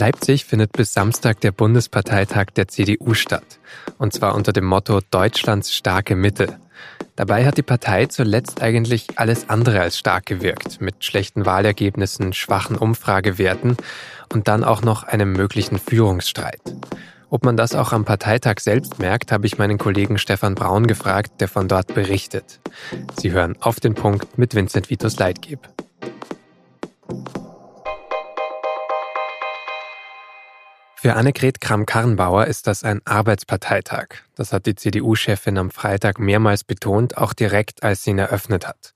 Leipzig findet bis Samstag der Bundesparteitag der CDU statt. Und zwar unter dem Motto Deutschlands starke Mitte. Dabei hat die Partei zuletzt eigentlich alles andere als stark gewirkt, mit schlechten Wahlergebnissen, schwachen Umfragewerten und dann auch noch einem möglichen Führungsstreit. Ob man das auch am Parteitag selbst merkt, habe ich meinen Kollegen Stefan Braun gefragt, der von dort berichtet. Sie hören auf den Punkt mit Vincent Vitus Leitgeb. Für Annegret Kramp-Karrenbauer ist das ein Arbeitsparteitag. Das hat die CDU-Chefin am Freitag mehrmals betont, auch direkt, als sie ihn eröffnet hat.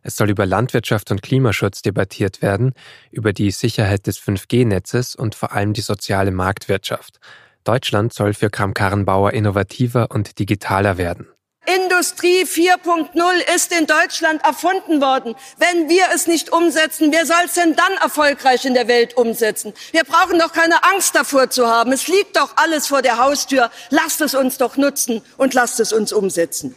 Es soll über Landwirtschaft und Klimaschutz debattiert werden, über die Sicherheit des 5G-Netzes und vor allem die soziale Marktwirtschaft. Deutschland soll für Kram-Karrenbauer innovativer und digitaler werden. Industrie 4.0 ist in Deutschland erfunden worden. Wenn wir es nicht umsetzen, wer soll es denn dann erfolgreich in der Welt umsetzen? Wir brauchen doch keine Angst davor zu haben. Es liegt doch alles vor der Haustür. Lasst es uns doch nutzen und lasst es uns umsetzen.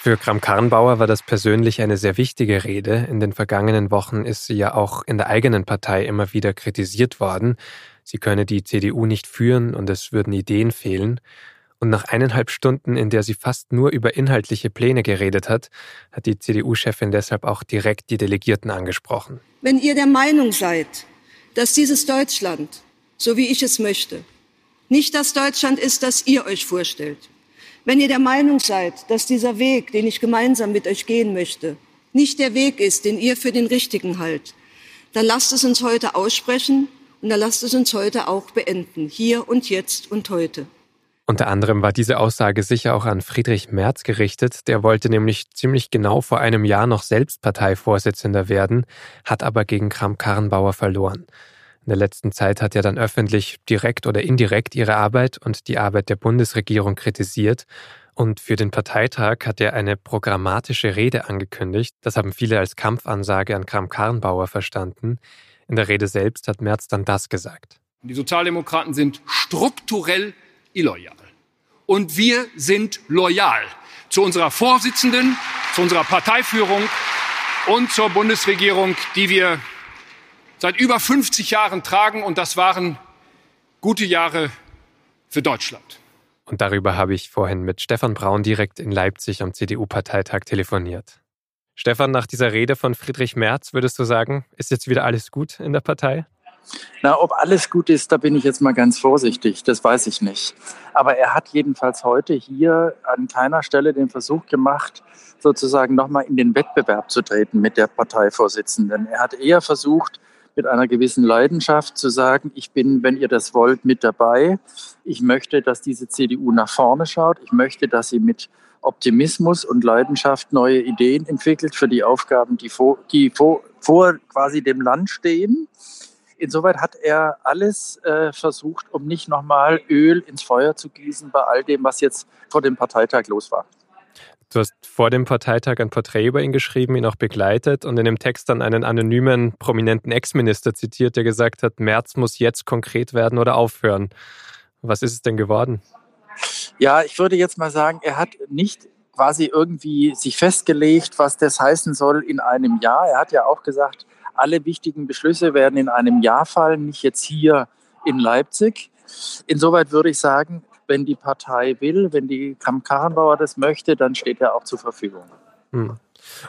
Für Kram-Karrenbauer war das persönlich eine sehr wichtige Rede. In den vergangenen Wochen ist sie ja auch in der eigenen Partei immer wieder kritisiert worden. Sie könne die CDU nicht führen und es würden Ideen fehlen. Und nach eineinhalb Stunden, in der sie fast nur über inhaltliche Pläne geredet hat, hat die CDU-Chefin deshalb auch direkt die Delegierten angesprochen. Wenn ihr der Meinung seid, dass dieses Deutschland, so wie ich es möchte, nicht das Deutschland ist, das ihr euch vorstellt, wenn ihr der Meinung seid, dass dieser Weg, den ich gemeinsam mit euch gehen möchte, nicht der Weg ist, den ihr für den richtigen haltet, dann lasst es uns heute aussprechen und dann lasst es uns heute auch beenden, hier und jetzt und heute. Unter anderem war diese Aussage sicher auch an Friedrich Merz gerichtet. Der wollte nämlich ziemlich genau vor einem Jahr noch selbst Parteivorsitzender werden, hat aber gegen Kram-Karrenbauer verloren. In der letzten Zeit hat er dann öffentlich direkt oder indirekt ihre Arbeit und die Arbeit der Bundesregierung kritisiert. Und für den Parteitag hat er eine programmatische Rede angekündigt. Das haben viele als Kampfansage an Kram-Karrenbauer verstanden. In der Rede selbst hat Merz dann das gesagt. Die Sozialdemokraten sind strukturell illoyal. Und wir sind loyal zu unserer Vorsitzenden, zu unserer Parteiführung und zur Bundesregierung, die wir seit über 50 Jahren tragen. Und das waren gute Jahre für Deutschland. Und darüber habe ich vorhin mit Stefan Braun direkt in Leipzig am CDU-Parteitag telefoniert. Stefan, nach dieser Rede von Friedrich Merz würdest du sagen, ist jetzt wieder alles gut in der Partei? Na, ob alles gut ist, da bin ich jetzt mal ganz vorsichtig. Das weiß ich nicht. Aber er hat jedenfalls heute hier an keiner Stelle den Versuch gemacht, sozusagen nochmal in den Wettbewerb zu treten mit der Parteivorsitzenden. Er hat eher versucht, mit einer gewissen Leidenschaft zu sagen, ich bin, wenn ihr das wollt, mit dabei. Ich möchte, dass diese CDU nach vorne schaut. Ich möchte, dass sie mit Optimismus und Leidenschaft neue Ideen entwickelt für die Aufgaben, die vor, die vor, vor quasi dem Land stehen. Insoweit hat er alles äh, versucht, um nicht nochmal Öl ins Feuer zu gießen bei all dem, was jetzt vor dem Parteitag los war. Du hast vor dem Parteitag ein Porträt über ihn geschrieben, ihn auch begleitet und in dem Text dann einen anonymen, prominenten Ex-Minister zitiert, der gesagt hat, März muss jetzt konkret werden oder aufhören. Was ist es denn geworden? Ja, ich würde jetzt mal sagen, er hat nicht quasi irgendwie sich festgelegt, was das heißen soll in einem Jahr. Er hat ja auch gesagt, alle wichtigen Beschlüsse werden in einem Jahr fallen, nicht jetzt hier in Leipzig. Insoweit würde ich sagen, wenn die Partei will, wenn die Kramp-Karrenbauer das möchte, dann steht er auch zur Verfügung. Hm.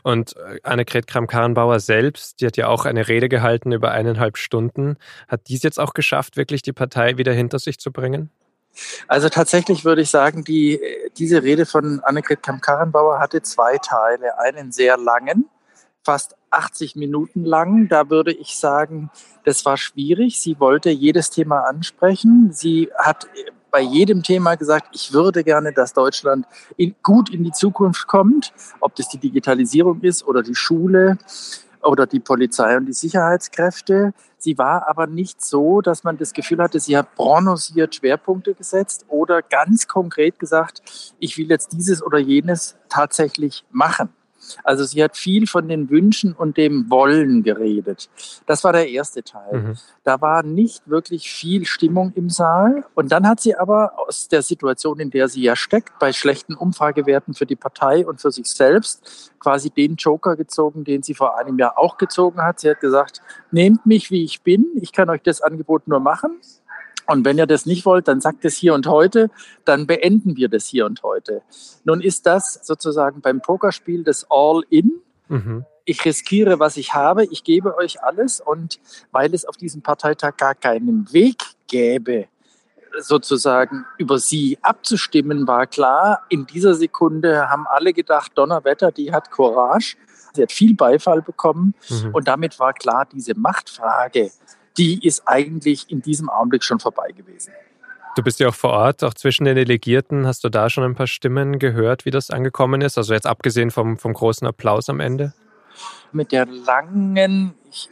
Und äh, Annegret Kramp-Karrenbauer selbst, die hat ja auch eine Rede gehalten über eineinhalb Stunden. Hat dies jetzt auch geschafft, wirklich die Partei wieder hinter sich zu bringen? Also tatsächlich würde ich sagen, die, diese Rede von Annegret Kamm-Karrenbauer hatte zwei Teile. Einen sehr langen, fast 80 Minuten lang. Da würde ich sagen, das war schwierig. Sie wollte jedes Thema ansprechen. Sie hat bei jedem Thema gesagt, ich würde gerne, dass Deutschland in, gut in die Zukunft kommt, ob das die Digitalisierung ist oder die Schule oder die Polizei und die Sicherheitskräfte. Sie war aber nicht so, dass man das Gefühl hatte, sie hat prononciert Schwerpunkte gesetzt oder ganz konkret gesagt, ich will jetzt dieses oder jenes tatsächlich machen. Also sie hat viel von den Wünschen und dem Wollen geredet. Das war der erste Teil. Mhm. Da war nicht wirklich viel Stimmung im Saal. Und dann hat sie aber aus der Situation, in der sie ja steckt, bei schlechten Umfragewerten für die Partei und für sich selbst, quasi den Joker gezogen, den sie vor einem Jahr auch gezogen hat. Sie hat gesagt, nehmt mich, wie ich bin. Ich kann euch das Angebot nur machen. Und wenn ihr das nicht wollt, dann sagt es hier und heute, dann beenden wir das hier und heute. Nun ist das sozusagen beim Pokerspiel das All-In. Mhm. Ich riskiere, was ich habe, ich gebe euch alles und weil es auf diesem Parteitag gar keinen Weg gäbe, sozusagen über sie abzustimmen, war klar, in dieser Sekunde haben alle gedacht, Donnerwetter, die hat Courage. Sie hat viel Beifall bekommen mhm. und damit war klar, diese Machtfrage die ist eigentlich in diesem Augenblick schon vorbei gewesen. Du bist ja auch vor Ort, auch zwischen den Delegierten. Hast du da schon ein paar Stimmen gehört, wie das angekommen ist? Also jetzt abgesehen vom, vom großen Applaus am Ende? Mit der langen, ich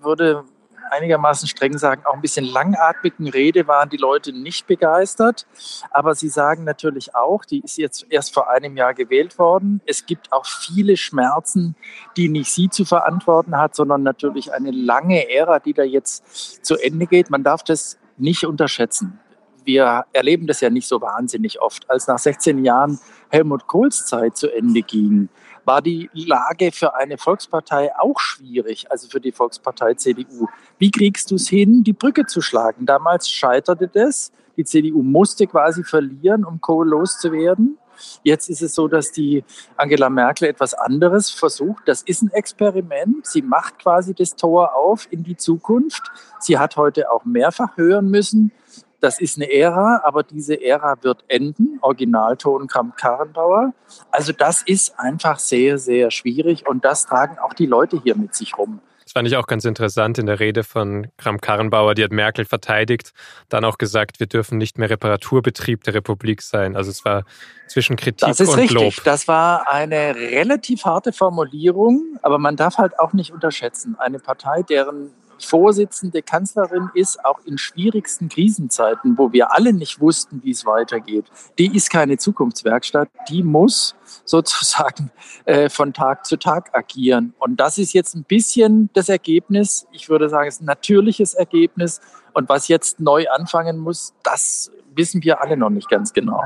würde einigermaßen streng sagen, auch ein bisschen langatmigen Rede waren die Leute nicht begeistert. Aber sie sagen natürlich auch, die ist jetzt erst vor einem Jahr gewählt worden. Es gibt auch viele Schmerzen, die nicht sie zu verantworten hat, sondern natürlich eine lange Ära, die da jetzt zu Ende geht. Man darf das nicht unterschätzen. Wir erleben das ja nicht so wahnsinnig oft. Als nach 16 Jahren Helmut Kohls Zeit zu Ende ging, war die Lage für eine Volkspartei auch schwierig, also für die Volkspartei CDU. Wie kriegst du es hin, die Brücke zu schlagen? Damals scheiterte das. Die CDU musste quasi verlieren, um Kohl loszuwerden. Jetzt ist es so, dass die Angela Merkel etwas anderes versucht. Das ist ein Experiment. Sie macht quasi das Tor auf in die Zukunft. Sie hat heute auch mehrfach hören müssen, das ist eine Ära, aber diese Ära wird enden. Originalton Kramp-Karrenbauer. Also das ist einfach sehr, sehr schwierig und das tragen auch die Leute hier mit sich rum. Das fand ich auch ganz interessant in der Rede von Kramp-Karrenbauer. Die hat Merkel verteidigt, dann auch gesagt, wir dürfen nicht mehr Reparaturbetrieb der Republik sein. Also es war zwischen Kritik das ist und richtig. Lob. Das war eine relativ harte Formulierung, aber man darf halt auch nicht unterschätzen. Eine Partei, deren Vorsitzende Kanzlerin ist, auch in schwierigsten Krisenzeiten, wo wir alle nicht wussten, wie es weitergeht. Die ist keine Zukunftswerkstatt, die muss sozusagen äh, von Tag zu Tag agieren. Und das ist jetzt ein bisschen das Ergebnis. Ich würde sagen, es ist ein natürliches Ergebnis. Und was jetzt neu anfangen muss, das wissen wir alle noch nicht ganz genau.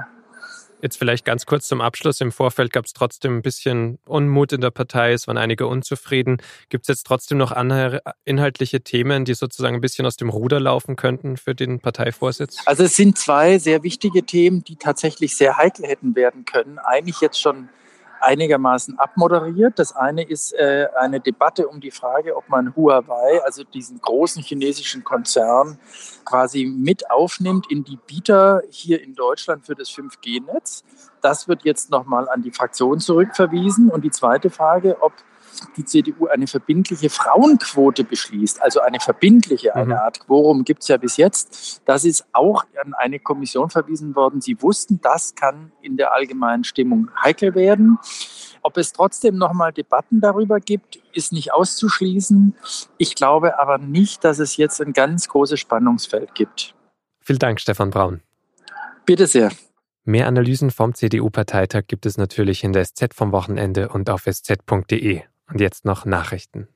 Jetzt vielleicht ganz kurz zum Abschluss. Im Vorfeld gab es trotzdem ein bisschen Unmut in der Partei, es waren einige unzufrieden. Gibt es jetzt trotzdem noch inhaltliche Themen, die sozusagen ein bisschen aus dem Ruder laufen könnten für den Parteivorsitz? Also es sind zwei sehr wichtige Themen, die tatsächlich sehr heikel hätten werden können. Eigentlich jetzt schon einigermaßen abmoderiert. Das eine ist äh, eine Debatte um die Frage, ob man Huawei, also diesen großen chinesischen Konzern, quasi mit aufnimmt in die Bieter hier in Deutschland für das 5G-Netz. Das wird jetzt nochmal an die Fraktion zurückverwiesen. Und die zweite Frage, ob die CDU eine verbindliche Frauenquote beschließt, also eine verbindliche, eine mhm. Art Quorum gibt es ja bis jetzt, das ist auch an eine Kommission verwiesen worden. Sie wussten, das kann in der allgemeinen Stimmung heikel werden. Ob es trotzdem nochmal Debatten darüber gibt, ist nicht auszuschließen. Ich glaube aber nicht, dass es jetzt ein ganz großes Spannungsfeld gibt. Vielen Dank, Stefan Braun. Bitte sehr. Mehr Analysen vom CDU-Parteitag gibt es natürlich in der SZ vom Wochenende und auf sz.de. Und jetzt noch Nachrichten.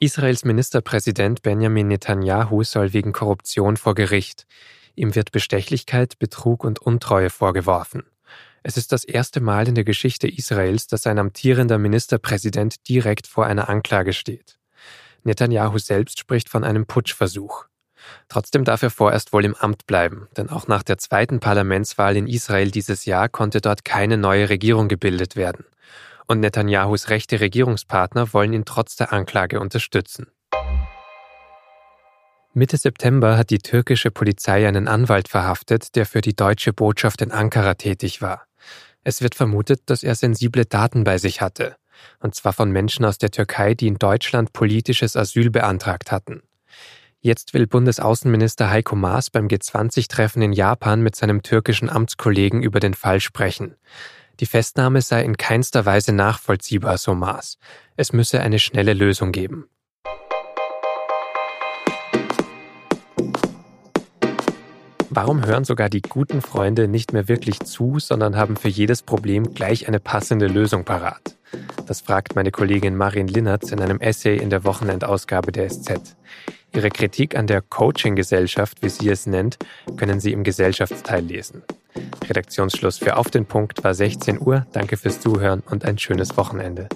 Israels Ministerpräsident Benjamin Netanyahu soll wegen Korruption vor Gericht. Ihm wird Bestechlichkeit, Betrug und Untreue vorgeworfen. Es ist das erste Mal in der Geschichte Israels, dass ein amtierender Ministerpräsident direkt vor einer Anklage steht. Netanyahu selbst spricht von einem Putschversuch. Trotzdem darf er vorerst wohl im Amt bleiben, denn auch nach der zweiten Parlamentswahl in Israel dieses Jahr konnte dort keine neue Regierung gebildet werden. Und Netanyahus rechte Regierungspartner wollen ihn trotz der Anklage unterstützen. Mitte September hat die türkische Polizei einen Anwalt verhaftet, der für die deutsche Botschaft in Ankara tätig war. Es wird vermutet, dass er sensible Daten bei sich hatte, und zwar von Menschen aus der Türkei, die in Deutschland politisches Asyl beantragt hatten. Jetzt will Bundesaußenminister Heiko Maas beim G20-Treffen in Japan mit seinem türkischen Amtskollegen über den Fall sprechen. Die Festnahme sei in keinster Weise nachvollziehbar, so Maas. Es müsse eine schnelle Lösung geben. Warum hören sogar die guten Freunde nicht mehr wirklich zu, sondern haben für jedes Problem gleich eine passende Lösung parat? Das fragt meine Kollegin Marin Linnertz in einem Essay in der Wochenendausgabe der SZ. Ihre Kritik an der Coaching-Gesellschaft, wie sie es nennt, können Sie im Gesellschaftsteil lesen. Redaktionsschluss für Auf den Punkt war 16 Uhr. Danke fürs Zuhören und ein schönes Wochenende.